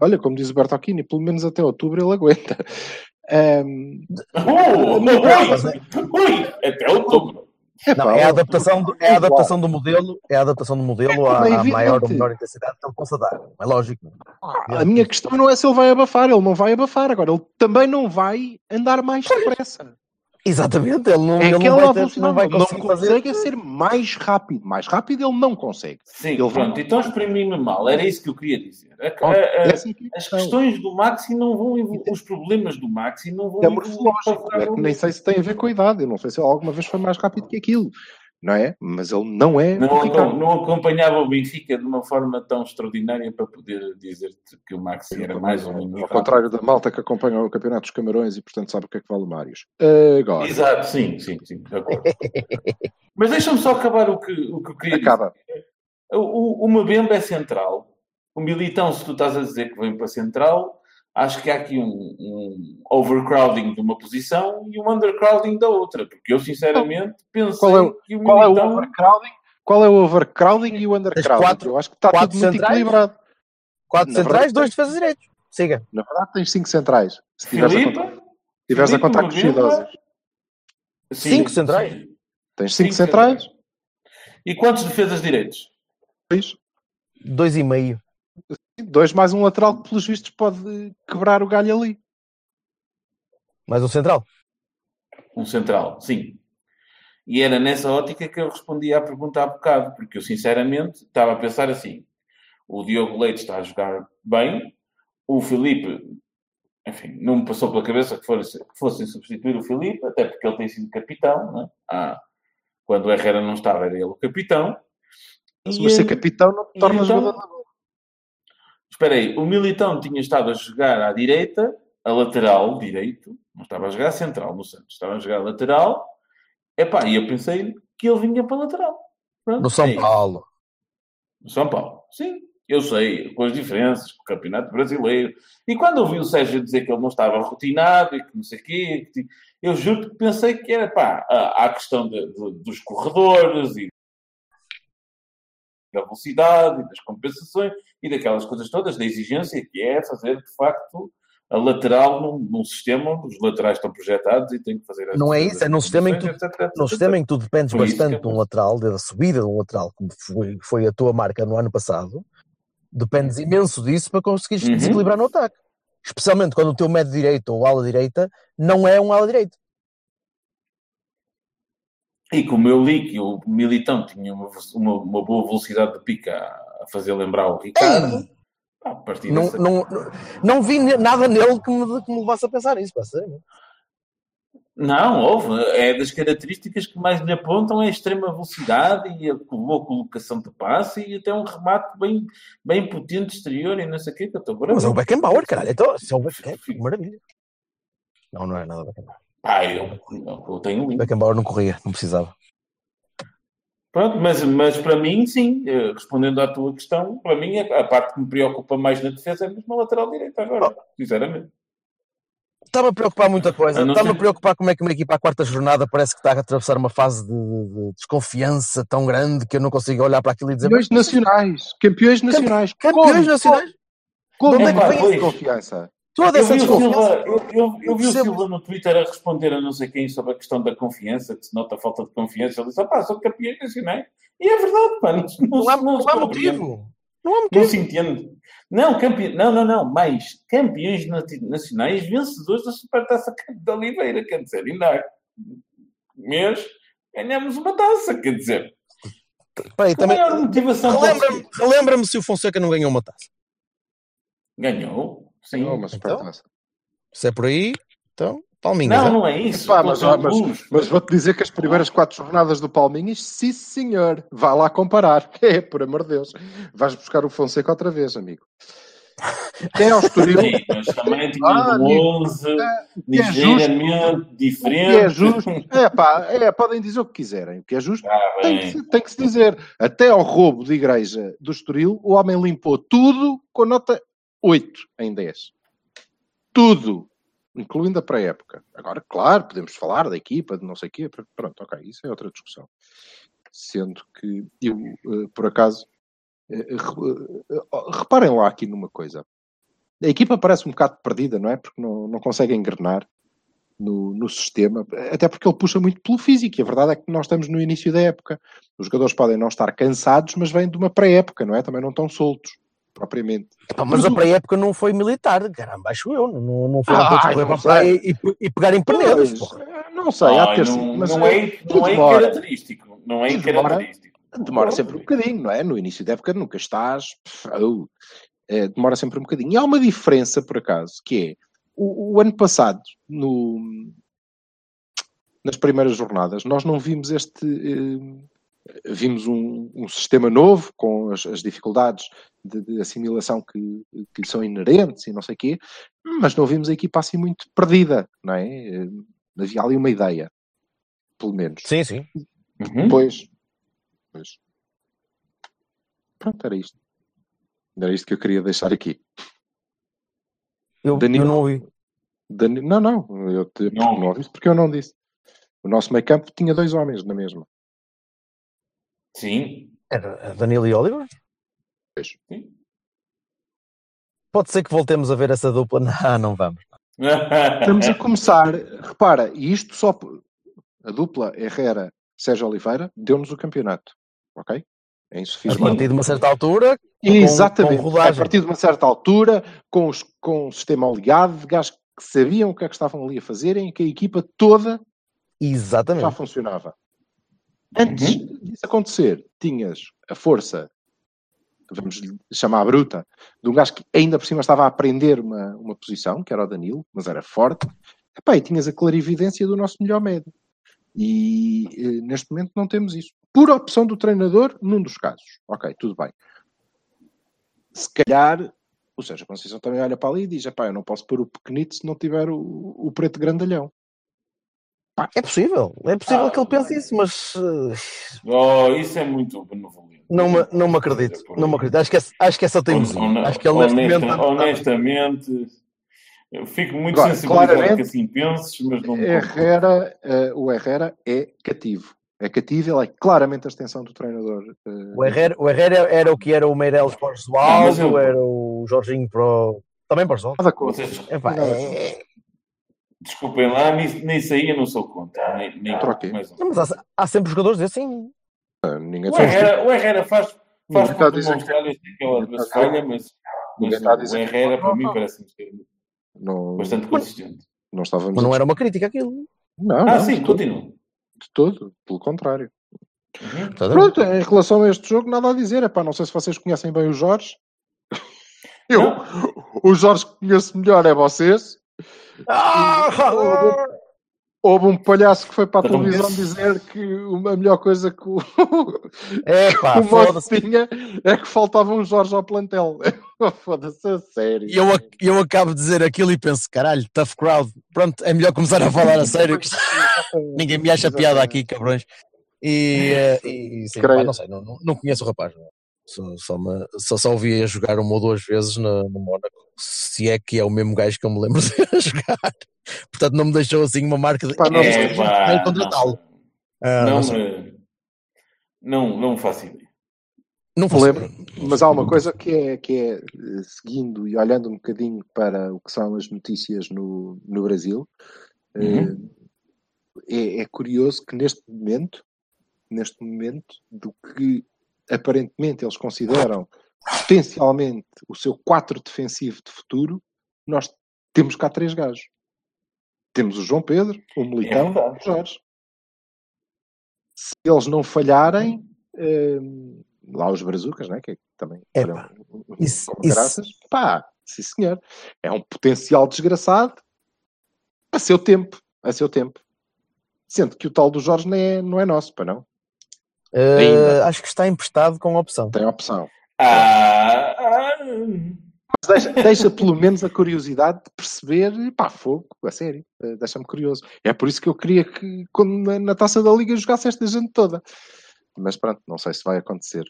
olha, como diz o Bertocchini, pelo menos até outubro ele aguenta. Ahm, Oh, ui, ui, até outubro. Não, epá, é a ó, adaptação do, é a adaptação do modelo, é a adaptação do modelo à, é maior ou menor intensidade que ele possa dar. É lógico. A minha questão não é se ele vai abafar, ele não vai abafar. Agora, ele também não vai andar mais depressa. Exatamente, ele não, É ele não aquela vai, ter, velocidade, não vai não conseguir fazer. consegue é ser mais rápido. Mais rápido ele não consegue. Sim, Ele vai- pronto, então exprimi-me mal. Era isso que eu queria dizer. A- a- a- Essa é que é a as questões do Maxi não vão evoluir, os problemas do Maxi não vão É evoluir morfológico, é que nem sei se tem a ver com a idade. Eu não sei se ele alguma vez foi mais rápido que aquilo, não é? Mas ele não é. Não, não, não acompanhava o Benfica de uma forma tão extraordinária para poder dizer-te que o Maxi era mais ou menos Ao contrário da malta que acompanha o Campeonato dos Camarões e, portanto, sabe o que é que vale o Mários. Agora, Exato, sim, sim, sim, de acordo. Mas deixa-me só acabar o que, o que eu queria dizer. acaba. O, o, é central. O Militão, se tu estás a dizer que vem para central, acho que há aqui um, um overcrowding de uma posição e um undercrowding da outra. Porque eu, sinceramente, pensei Qual é que o Qual é o Militão... overcrowding? Qual é o overcrowding e o undercrowding? quatro- Eu acho que está quatro tudo muito centrais? equilibrado. Quatro Na centrais, verdade, dois defesas direitos. Siga. Na verdade, tens cinco centrais. Se tiveres a Filipe, contar, se tiveres a Filipe, contar com os idosos. Cinco centrais? sim. Tens cinco Cinco centrais. E quantos defesas direitos? Dois. Dois e meio. Dois mais um lateral que, pelos vistos, pode quebrar o galho ali. Mais um central. Um central, sim. E era nessa ótica que eu respondi à pergunta há bocado, porque eu sinceramente estava a pensar assim: o Diogo Leite está a jogar bem, o Filipe, enfim, não me passou pela cabeça que fosse, que fossem substituir o Filipe, até porque ele tem sido capitão, não é? Ah, quando o Herrera não estava, era ele o capitão. Mas, E, ser eh, capitão não te torna então- jogador. Espera aí, o Militão tinha estado a jogar à direita, a lateral direito, não estava a jogar a central no Santos, estava a jogar a lateral. Epá, e eu pensei que ele vinha para a lateral. Pronto, No São isso. Paulo. No São Paulo. Sim, eu sei, com as diferenças, com o Campeonato Brasileiro. E quando ouvi o Sérgio dizer que ele não estava rotinado e que não sei o quê, eu juro que pensei que era, pá, a, a questão de- de- dos corredores e da velocidade e das compensações e daquelas coisas todas, da exigência que é fazer, de facto, a lateral num, num sistema onde os laterais estão projetados e têm que fazer Não é isso, é num sistema em que tu- etc, etc, Num etc. sistema em que tu dependes Por bastante que de um lateral, da subida de um lateral, como foi, foi a tua marca no ano passado, dependes imenso disso para conseguires Uhum. desequilibrar no ataque. Especialmente quando o teu médio direito ou ala direita não é um ala direito. E como eu li que o Militão tinha uma, uma, uma boa velocidade de pica a fazer lembrar o Ricardo, Ei! a partir Não, dessa- não, não, não vi nada nele que me, que me levasse a pensar nisso, pá, sério. Não, houve. É das características que mais lhe apontam é a extrema velocidade e a boa colocação de passe e até um remate bem, bem potente exterior e não sei o quê, que eu estou agora. Mas é o Beckenbauer, caralho. Então, se é o Beckenbauer, maravilha. Não, não é nada Beckenbauer. Pá, eu, eu tenho um link. Beckenbauer não corria, não precisava. Pronto, mas, mas para mim, sim, eh, respondendo à tua questão, para mim a, parte que me preocupa mais na defesa é mesmo a lateral direita agora, sinceramente. Está-me a preocupar muita coisa. Está-me a preocupar como é que uma equipa à quarta jornada parece que está a atravessar uma fase de, de- de desconfiança tão grande que eu não consigo olhar para aquilo e dizer Campeões "Mas, nacionais. Campeões nacionais. campeões Como? nacionais. Como De onde é é que vem isso? confiança? Toda Eu essa vi. Silva, eu, eu- eu vi o. Silva no Twitter a responder a não sei quem sobre a questão da confiança, que se nota a falta de confiança. Ele disse: ah, pá, são campeões nacionais. E é verdade, pá, não, não, Não há, não há motivo. Não há Não motivo. se entende. Não, campe... não, não, não, mais campeões nacionais vencedores da Supertaça da Oliveira, quer dizer, ainda há mês ganhamos uma taça, quer dizer, Espera aí, que a também, maior motivação relembra-me se o Fonseca não ganhou uma taça. Ganhou, sim. Não, mas Então? Se é por aí, então, palminha. Não, não é isso. Epá, mas, Pela mas, mas vou-te dizer que as primeiras quatro jornadas do Palminhas, sim senhor, vá lá comparar. É, por amor de Deus. Vais buscar o Fonseca outra vez, amigo. Até ao Estoril, Sim, mas também tinha Ah, um amigo, 11 que é justo, ligeiramente o que diferente. é justo. É pá, é, podem dizer o que quiserem. O que é justo Ah, tem que, tem que se dizer. Até ao roubo de igreja do Estoril, o homem limpou tudo com nota 8 em 10. tudo, incluindo a pré-época. Agora, claro, podemos falar da equipa, de não sei o quê, pronto, ok, isso é outra discussão. Sendo que eu, eh, por acaso, eh, eh, reparem lá aqui numa coisa. A equipa parece um bocado perdida, não é? Porque não, não consegue engrenar no, no sistema, até porque ele puxa muito pelo físico. E a verdade é que nós estamos no início da época. Os jogadores podem não estar cansados, mas vêm de uma pré-época, não é? Também não estão soltos, propriamente. Epá, mas, mas, a pré-época não foi militar, caramba, acho eu. Não, não foi ah, correr para a praia e, e pegarem penedas. Não sei, há de ter não, mas não é, não é característico. Não é característico. Demora sempre um bocadinho, não é? No início da época nunca estás. Oh, é, demora sempre um bocadinho. E há uma diferença, por acaso, que é o, o ano passado, no, nas primeiras jornadas, nós não vimos este. Eh, vimos um, um, sistema novo com as, as dificuldades de, de, assimilação que, que lhe são inerentes e não sei o quê, mas não vimos a equipa assim muito perdida, não é? Eh, havia ali uma ideia, pelo menos. Sim, sim. Uhum. Pois, pois. Pronto, era isto. Era isto que eu queria deixar aqui. Eu, Danilo, eu não ouvi. Danilo, não, não, eu te, não. não ouvi porque eu não disse. O nosso meio campo tinha dois homens na mesma. Sim. Era Danilo e Oliver? Pois. Sim. Pode ser que voltemos a ver essa dupla. Não, não vamos. Estamos a começar, repara, e isto só a dupla Herrera Sérgio Oliveira deu-nos o campeonato, ok? É insuficiente. A partir de uma certa altura, Exatamente. Com, com a partir de uma certa altura, com, os, com o sistema ligado, de gajos que sabiam o que é que estavam ali a fazerem e que a equipa toda Exatamente. já funcionava. Antes uhum. disso acontecer, tinhas a força, vamos chamar bruta, de um gajo que ainda por cima estava a aprender uma, uma posição, que era o Danilo, mas era forte. Epá, e tinhas a clarividência do nosso melhor médio. E eh, neste momento não temos isso. Por opção do treinador, num dos casos. Ok, tudo bem. Se calhar, ou seja, a Conceição também olha para ali e diz: pá, eu não posso pôr o pequenito se não tiver o, o preto grandalhão. Pá. É possível, é possível ah, que ele pense isso, mas. Oh, isso é muito benevolente. Não me, não me acredito, não me acredito. Acho que, é, acho que é só teimosia. Acho que ele neste momento. Honestamente. Eu fico muito Agora, sensibilizado que assim penses, mas não. Herrera, uh, o Herrera é cativo. É cativo, ele é claramente a extensão do treinador. Uh... O, Herrera, o Herrera era o que era o Meireles para o Josualdo, eu... era o Jorginho para o... Também para o Josualdo. Vocês... É, é... Desculpem lá, nisso aí eu não sou contra. Nem, nem mas... Não, mas há, há, sempre jogadores assim. Ah, ninguém o, Herrera, o Herrera faz, faz por demonstrar aquela falha, mas, mas o Herrera para mim parece-me ser não, bastante consistente. Não estávamos Mas não era uma crítica aquilo. Não, ah, não, sim, continua. De todo, pelo contrário. Uhum. Pronto, em relação a este jogo, nada a dizer. Epá, não sei se vocês conhecem bem o Jorge. Eu, não. o Jorge que conheço melhor é vocês. Ah, Houve um palhaço que foi para a televisão dizer que a melhor coisa que o, é, pá, o Moço tinha é que faltava um Jorge ao plantel. Foda-se, a sério. Eu, eu acabo de dizer aquilo e penso, caralho, tough crowd. Pronto, é melhor começar a falar a sério. Que ninguém me acha piada aqui, cabrões. E, eh, e sim, pá, não sei, não, não conheço o rapaz. Só, só, me, só, só ouvi a jogar uma ou duas vezes no, no Mónaco. Se é que é o mesmo gajo que eu me lembro de jogar. Portanto, não me deixou assim uma marca de. Pá, não, é, pá, contratá-lo. Ah, não, não, não, não faço ideia. Não me lembro, mas há uma coisa que é, que é, seguindo e olhando um bocadinho para o que são as notícias no, no Brasil, uhum. é, é, curioso que neste momento, neste momento, do que aparentemente eles consideram potencialmente o seu 4 defensivo de futuro, nós temos cá três gajos. Temos o João Pedro, o Militão e é o Jorge. Se eles não falharem, eh, lá os Brazucas, né, que também é, pá. Isso, graças, isso... pá, sim senhor. É um potencial desgraçado a seu tempo, a seu tempo. Sendo que o tal do Jorge não é, não é nosso, para não? Uh, acho que está emprestado com opção. Tem opção. Ah, ah, deixa, deixa, pelo menos a curiosidade de perceber, pá, fogo, a sério, eh, deixa-me curioso. É por isso que eu queria que quando na, na taça da Liga jogasse esta gente toda. Mas pronto, não sei se vai acontecer.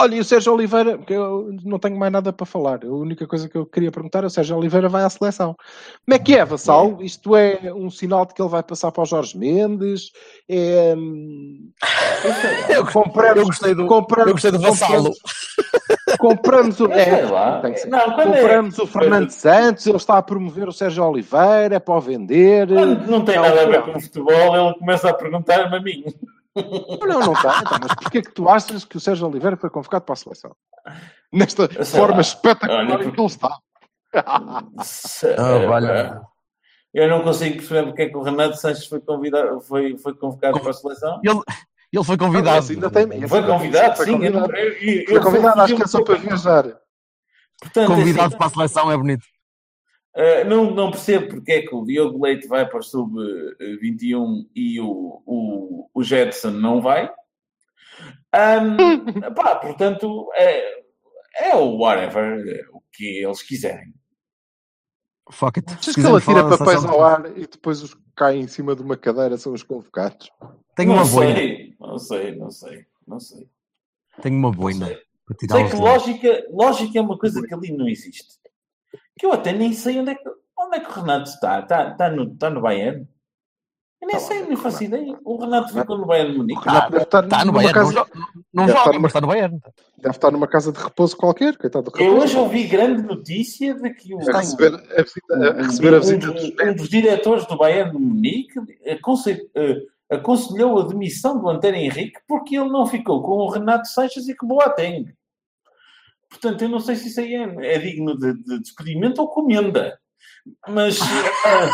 Olha, e o Sérgio Oliveira, porque eu não tenho mais nada para falar. A única coisa que eu queria perguntar é o Sérgio Oliveira vai à seleção. Como é que é, Vassal? Isto é um sinal de que ele vai passar para o Jorge Mendes? É... hum, Eu, compramos, eu gostei do, eu gostei do Vassalo. Compramos o. É. Não, é- compramos o Fernando Santos, ele está a promover o Sérgio Oliveira, é para o vender. Quando não tem Não, nada a ver não. com futebol, ele começa a perguntar-me a mim. Não, não está. Então, mas porquê que tu achas que o Sérgio Oliveira foi convocado para a seleção? Nesta sei forma lá. espetacular Olha, em que ele está. Se- valha. Eu não consigo perceber porque é que o Renato Sanches foi, convidado, foi, foi convocado para a seleção. Ele, ele foi convidado. Esse ainda tem- Foi convidado, foi sim. não- convidado. eu- eu- Foi convidado, acho que é só para viajar. Portanto, Convidado assim, para a seleção é bonito. Uh, não, não percebo porque é que o Diogo Leite vai para o sub-21 e o, o, o Jetson não vai. Um, pá, portanto, é, é o whatever, é o que eles quiserem. Fuck it. Achas Se que ele atira da papéis ao ar e depois os que caem em cima de uma cadeira são os convocados? Tenho não uma boina. sei, não sei, não sei, não sei. Tenho uma boina. sei. Para tirar Sei que lógica, lógica é uma coisa que ali não existe. Que eu até nem sei onde é que, onde é que o Renato está. Está, está, no, está no Bayern? Eu nem Está sei, lá, nem faço ideia. O Renato ficou no Bayern de Munique. Renato deve estar Está Tá no Bayern. casa- Não, não Deve estar joga, numa- mas está no Bayern. Deve estar numa casa de repouso qualquer, coitado do Eu repouso. hoje ouvi grande notícia de que o, A receber a visita, a, receber a um, visita dos um dos diretores do Bayern de Munique aconse- eh, aconselhou a demissão do Antero Henrique porque ele não ficou com o Renato Sanches e com o Boateng. Portanto, eu não sei se isso aí é, é digno de, de despedimento ou comenda. Mas... ah,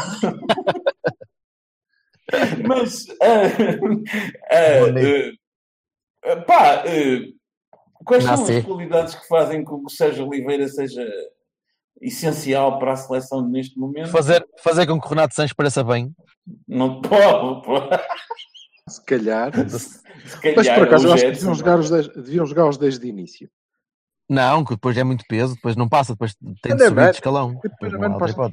mas... ah, ah, pá... Quais são Nasce. as qualidades que fazem com que o Sérgio Oliveira seja essencial para a seleção neste momento? Fazer, fazer com que o Renato Sanches pareça bem. Não pode, pode. Se calhar. Se calhar, Mas por acaso eu acho que Jetson, deviam jogar os 10, deviam jogar os 10 de início. Não, que depois é muito peso, depois não passa, depois tem de Anda subir de escalão. Depois não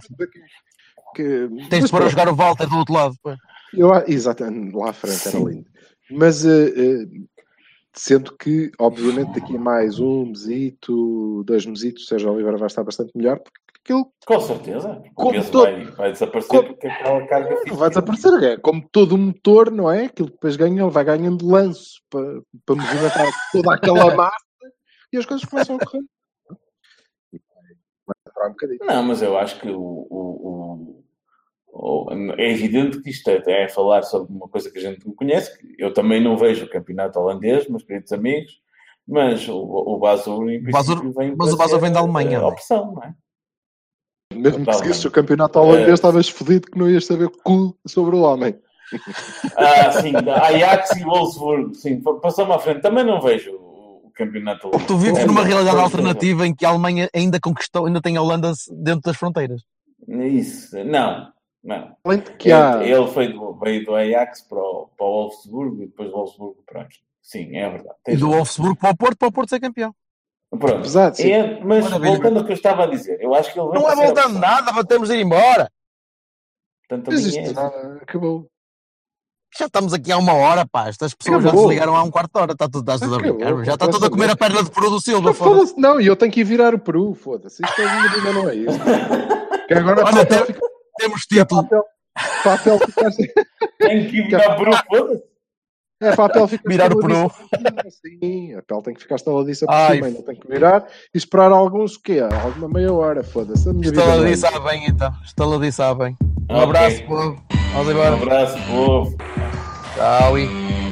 que, Tens de pôr a jogar o Walter do outro lado. depois. eu, exatamente, lá à frente era lindo. Mas eh, eh, sendo que, obviamente, daqui a mais um mesito, dois mesitos, o Sérgio Oliveira vai estar bastante melhor, porque aquilo Com certeza. O Como todo- vai, vai desaparecer como- porque aquela carga física. vai desaparecer. É como todo um motor, não é? Aquilo que depois ganha, ele vai ganhando lanço para, para movimentar toda aquela massa e as coisas começam a correr. Um bocadinho. Não, mas eu acho que o, o- o- o- é evidente que isto é, é falar sobre uma coisa que a gente não conhece. que Eu também não vejo o campeonato holandês, meus queridos amigos, mas o, o Basur, em Basur- vem mas o Basur vem da Alemanha, a é? opção, não é? Mesmo que seguisses o campeonato holandês, estavas fodido que não ias saber cu sobre o homem. Ah, sim, Ajax e Wolfsburg, sim, pa- passou-me à frente. Também não vejo campeonato Porque tu vives É, numa é, realidade pois, alternativa em que a Alemanha ainda conquistou, ainda tem a Holanda dentro das fronteiras. é Isso, não, não. Além de que há. Ele, ele foi do, veio do Ajax para o, para o Wolfsburg e depois do Wolfsburg para o Sim, é verdade. E do razão. Wolfsburg para o Porto, para o Porto ser campeão. Pronto. Sim. É, mas Maravilha. voltando ao que eu estava a dizer, eu acho que ele Não é voltando nada, de ir embora. Também isto é assim. acabou. Já estamos aqui há uma hora, pá. Estas pessoas já Acabou. desligaram há um quarto de hora. Está tudo, estás tudo a brincar. Já está tudo a comer a perna de Peru do Silva. Não, foda-se. foda-se, não, e eu tenho que ir virar o Peru, foda-se. Isto é ainda ainda não é isso. Que agora Olha, papel tem- fica- Temos título. papel, papel fica assim. Tem que ir virar Peru, foda-se. É, papel fica Virar o estaladiço por cima, Sim, a pele tem que ficar estaladiça por Ai, cima, ainda tem que virar e esperar alguns, o quê? Alguma meia hora, foda-se. A minha vida não é Estaladiça à bem, então. Estaladiça bem. Um Ok. abraço, povo. Vamos Um embora. abraço, povo. Tchau e...